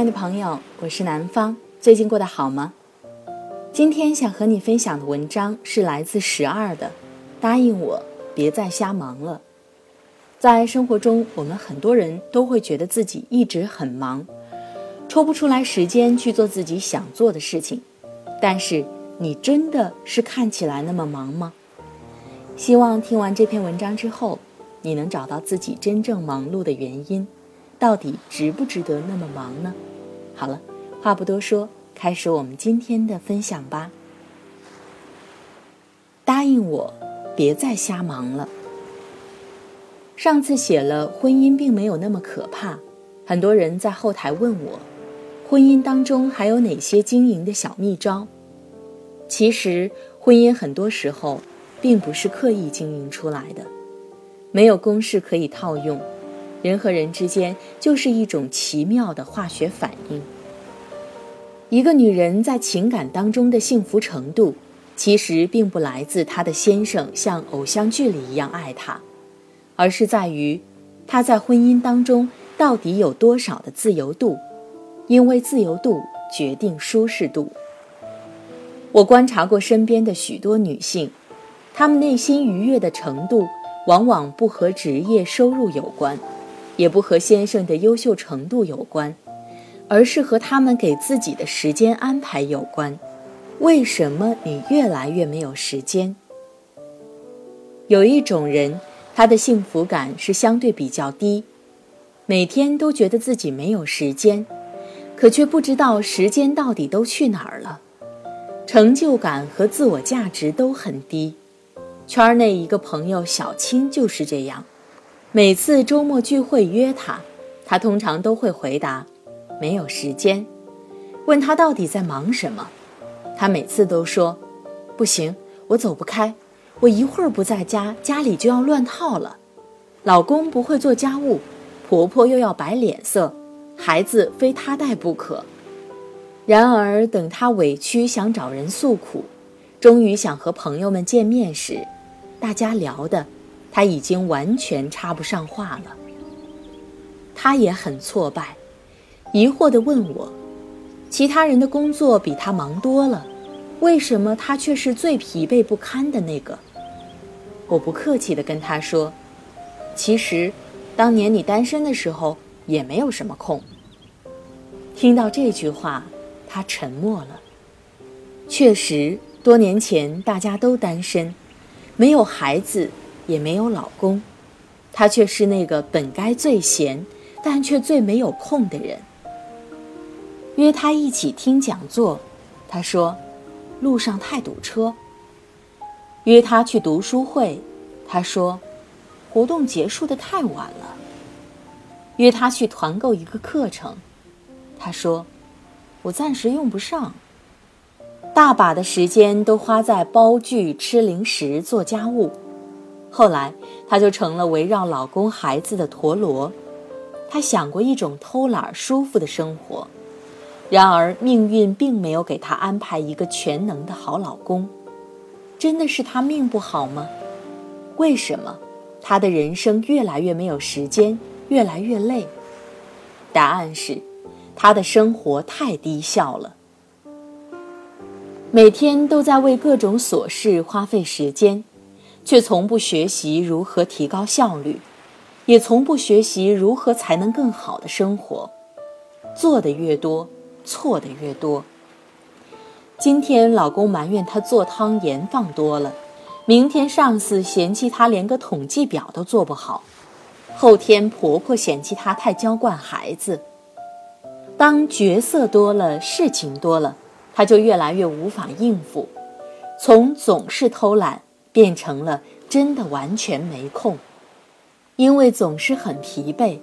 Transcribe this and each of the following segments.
亲爱的朋友，我是南方，最近过得好吗？今天想和你分享的文章是来自十二的，答应我，别再瞎忙了。在生活中，我们很多人都会觉得自己一直很忙，抽不出来时间去做自己想做的事情。但是，你真的是看起来那么忙吗？希望听完这篇文章之后，你能找到自己真正忙碌的原因。到底值不值得那么忙呢？好了，话不多说，开始我们今天的分享吧。答应我，别再瞎忙了。上次写了婚姻并没有那么可怕，很多人在后台问我，婚姻当中还有哪些经营的小秘招？其实，婚姻很多时候并不是刻意经营出来的，没有公式可以套用。人和人之间就是一种奇妙的化学反应。一个女人在情感当中的幸福程度，其实并不来自她的先生像偶像剧里一样爱她，而是在于她在婚姻当中到底有多少的自由度，因为自由度决定舒适度。我观察过身边的许多女性，她们内心愉悦的程度，往往不和职业收入有关。也不和先生的优秀程度有关，而是和他们给自己的时间安排有关。为什么你越来越没有时间？有一种人，他的幸福感是相对比较低，每天都觉得自己没有时间，可却不知道时间到底都去哪儿了。成就感和自我价值都很低。圈内一个朋友小青就是这样。每次周末聚会约他，他通常都会回答没有时间。问他到底在忙什么，他每次都说不行，我走不开，我一会儿不在家，家里就要乱套了。老公不会做家务，婆婆又要摆脸色，孩子非他带不可。然而等他委屈想找人诉苦，终于想和朋友们见面时，大家聊的。他已经完全插不上话了。他也很挫败，疑惑地问我：“其他人的工作比他忙多了，为什么他却是最疲惫不堪的那个？”我不客气地跟他说：“其实，当年你单身的时候也没有什么空。”听到这句话，他沉默了。确实，多年前大家都单身，没有孩子。也没有老公，他却是那个本该最闲，但却最没有空的人。约他一起听讲座，他说路上太堵车。约他去读书会，他说活动结束的太晚了。约他去团购一个课程，他说我暂时用不上。大把的时间都花在煲剧、吃零食、做家务。后来，她就成了围绕老公孩子的陀螺。她想过一种偷懒舒服的生活，然而命运并没有给她安排一个全能的好老公。真的是她命不好吗？为什么她的人生越来越没有时间，越来越累？答案是，她的生活太低效了，每天都在为各种琐事花费时间，却从不学习如何提高效率，也从不学习如何才能更好的生活。做的越多，错的越多。今天老公埋怨她做汤盐放多了，明天上司嫌弃她连个统计表都做不好，后天婆婆嫌弃她太娇惯孩子。当角色多了，事情多了，她就越来越无法应付，从总是偷懒变成了真的完全没空。因为总是很疲惫，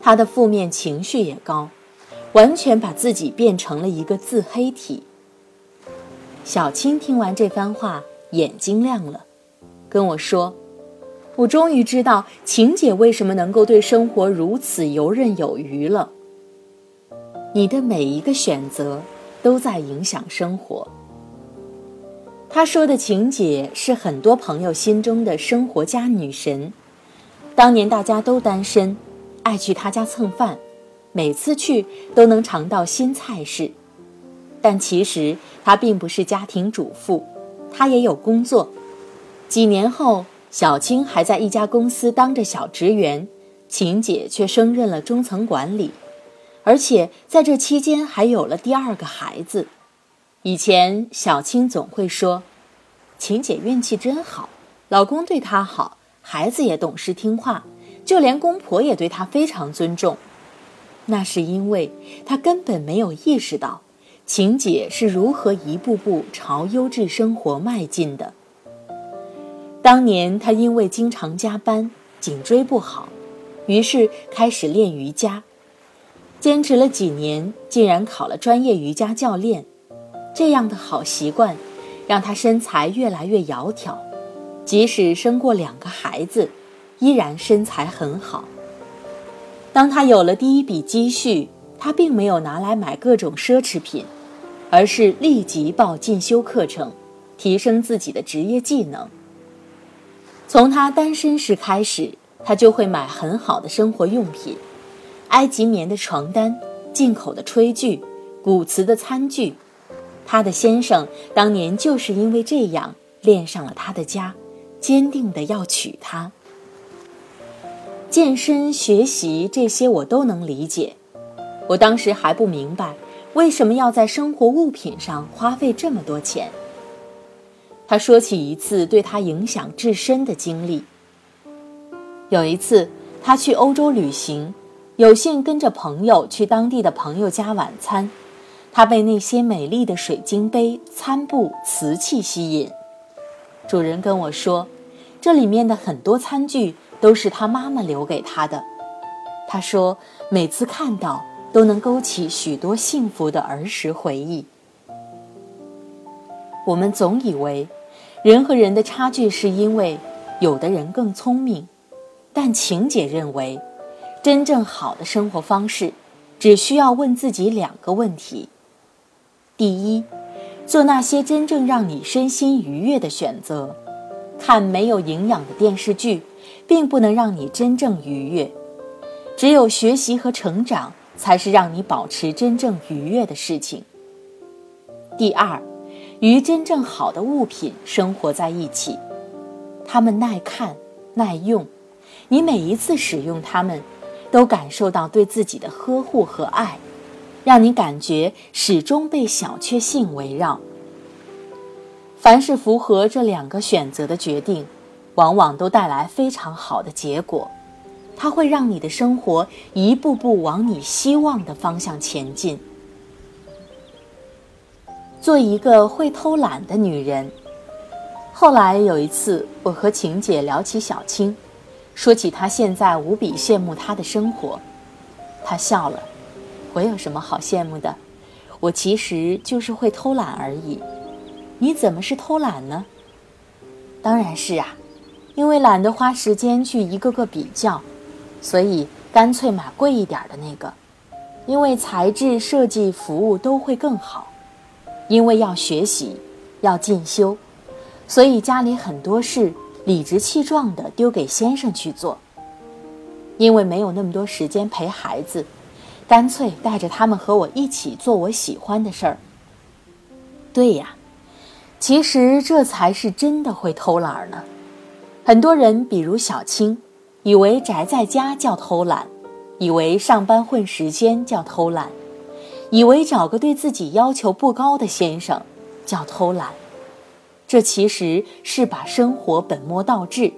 他的负面情绪也高。完全把自己变成了一个自黑体。小青听完这番话，眼睛亮了，跟我说：“我终于知道晴姐为什么能够对生活如此游刃有余了。你的每一个选择都在影响生活。”他说的晴姐是很多朋友心中的生活家女神，当年大家都单身，爱去她家蹭饭。每次去都能尝到新菜式，但其实她并不是家庭主妇，她也有工作。几年后，小青还在一家公司当着小职员，晴姐却升任了中层管理，而且在这期间还有了第二个孩子。以前小青总会说：“晴姐运气真好，老公对她好，孩子也懂事听话，就连公婆也对她非常尊重。”那是因为他根本没有意识到，晴姐是如何一步步朝优质生活迈进的。当年他因为经常加班，颈椎不好，于是开始练瑜伽，坚持了几年，竟然考了专业瑜伽教练。这样的好习惯，让他身材越来越窈窕，即使生过两个孩子，依然身材很好。当他有了第一笔积蓄，他并没有拿来买各种奢侈品，而是立即报进修课程，提升自己的职业技能。从他单身时开始，他就会买很好的生活用品，埃及棉的床单、进口的炊具、古瓷的餐具。他的先生当年就是因为这样恋上了他的家，坚定的要娶她。健身、学习这些我都能理解，我当时还不明白为什么要在生活物品上花费这么多钱。他说起一次对他影响至深的经历。有一次他去欧洲旅行，有幸跟着朋友去当地的朋友家晚餐，他被那些美丽的水晶杯、餐布、瓷器吸引。主人跟我说，这里面的很多餐具。都是他妈妈留给他的。他说，每次看到都能勾起许多幸福的儿时回忆。我们总以为，人和人的差距是因为有的人更聪明，但晴姐认为，真正好的生活方式，只需要问自己两个问题：第一，做那些真正让你身心愉悦的选择，看没有营养的电视剧。并不能让你真正愉悦，只有学习和成长才是让你保持真正愉悦的事情。第二，与真正好的物品生活在一起，它们耐看、耐用，你每一次使用它们，都感受到对自己的呵护和爱，让你感觉始终被小确幸围绕。凡是符合这两个选择的决定。往往都带来非常好的结果，它会让你的生活一步步往你希望的方向前进。做一个会偷懒的女人。后来有一次，我和晴姐聊起小青，说起她现在无比羡慕她的生活，她笑了：“我有什么好羡慕的？我其实就是会偷懒而已。你怎么是偷懒呢？当然是啊。”因为懒得花时间去一个个比较，所以干脆买贵一点的那个。因为材质、设计、服务都会更好。因为要学习，要进修，所以家里很多事理直气壮地丢给先生去做。因为没有那么多时间陪孩子，干脆带着他们和我一起做我喜欢的事儿。对呀，其实这才是真的会偷懒呢。很多人，比如小青，以为宅在家叫偷懒，以为上班混时间叫偷懒，以为找个对自己要求不高的先生叫偷懒。这其实是把生活本末倒置。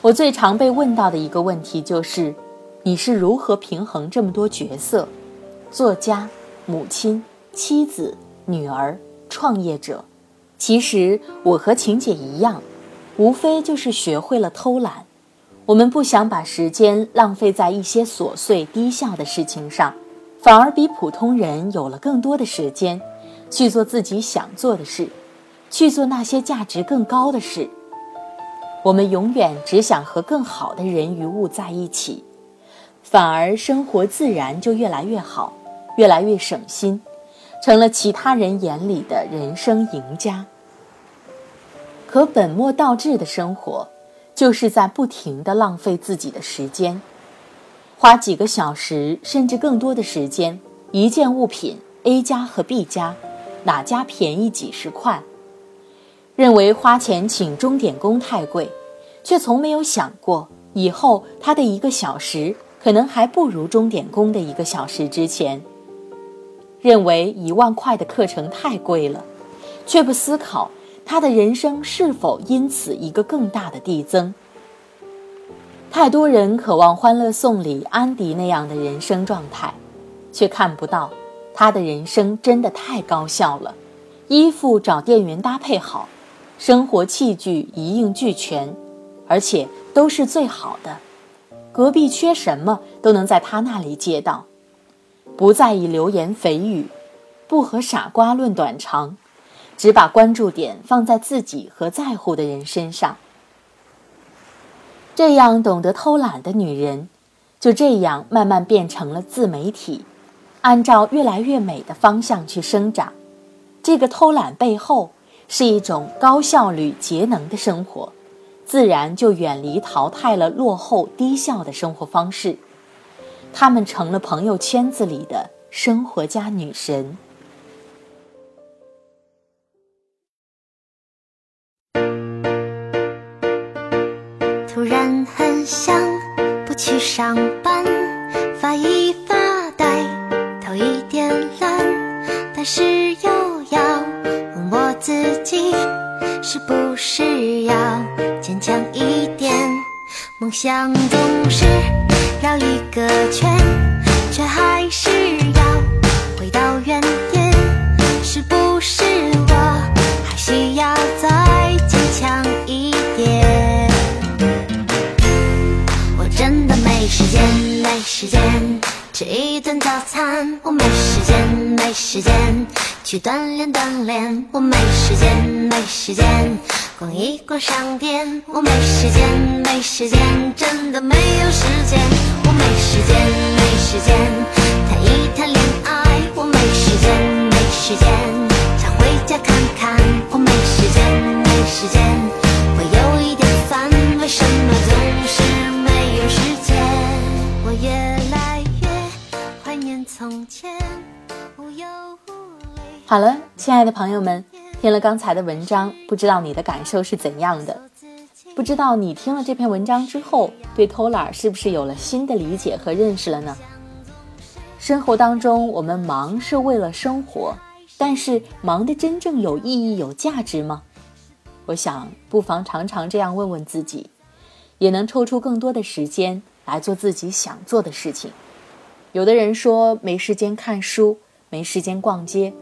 我最常被问到的一个问题就是：你是如何平衡这么多角色？作家、母亲、妻子、女儿、创业者。其实我和晴姐一样。无非就是学会了偷懒，我们不想把时间浪费在一些琐碎低效的事情上，反而比普通人有了更多的时间，去做自己想做的事，去做那些价值更高的事。我们永远只想和更好的人与物在一起，反而生活自然就越来越好，越来越省心，成了其他人眼里的人生赢家。可本末倒置的生活，就是在不停地浪费自己的时间，花几个小时甚至更多的时间，一件物品 A 家和 B 家，哪家便宜几十块？认为花钱请钟点工太贵，却从没有想过以后他的一个小时可能还不如钟点工的一个小时之前。认为一万块的课程太贵了，却不思考。他的人生是否因此一个更大的递增？太多人渴望《欢乐颂》里安迪那样的人生状态，却看不到他的人生真的太高效了。衣服找店员搭配好，生活器具一应俱全，而且都是最好的。隔壁缺什么都能在他那里借到，不在意流言蜚语，不和傻瓜论短长。只把关注点放在自己和在乎的人身上，这样懂得偷懒的女人，就这样慢慢变成了自媒体，按照越来越美的方向去生长。这个偷懒背后是一种高效率、节能的生活，自然就远离淘汰了落后、低效的生活方式。她们成了朋友圈子里的生活家女神。突然很想不去上班，发一发呆，头一点懒，但是又要问我自己，是不是要坚强一点？梦想总是绕一个圈，却还是要回到原点，是不是我还需要再坚强一点？我真的没时间，没时间吃一顿早餐。我没时间，没时间去锻炼锻炼。我没时间，没时间逛一逛商店。我没时间，没时间，真的没有时间。我没时间，没时间谈一谈恋爱。我没时间，没时间想回家看看。我没时间，没时间好了，亲爱的朋友们，听了刚才的文章，不知道你的感受是怎样的？不知道你听了这篇文章之后，对偷懒是不是有了新的理解和认识了呢？生活当中，我们忙是为了生活，但是忙的真正有意义、有价值吗？我想，不妨常常这样问问自己，也能抽出更多的时间来做自己想做的事情。有的人说没时间看书，没时间逛街，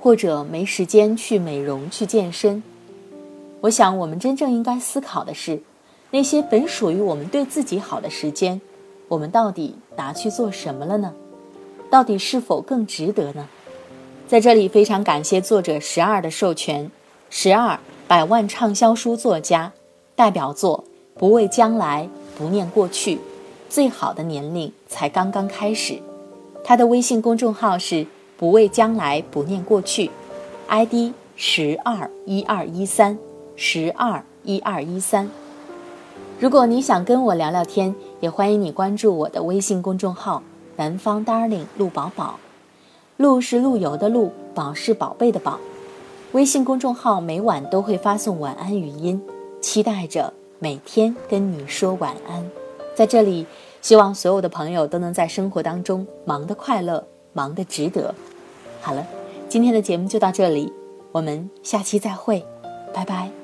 或者没时间去美容、去健身。我想，我们真正应该思考的是，那些本属于我们对自己好的时间，我们到底拿去做什么了呢？到底是否更值得呢？在这里，非常感谢作者十二的授权。十二百万畅销书作家，代表作《不畏将来，不念过去》。最好的年龄才刚刚开始，他的微信公众号是“不畏将来，不念过去 ”，ID 十二一二一三十二一二一三。如果你想跟我聊聊天，也欢迎你关注我的微信公众号，南方 darling 陆宝宝，陆是陆游的陆，宝是宝贝的宝。微信公众号每晚都会发送晚安语音，期待着每天跟你说晚安。在这里，希望所有的朋友都能在生活当中忙得快乐，忙的值得。好了，今天的节目就到这里，我们下期再会，拜拜。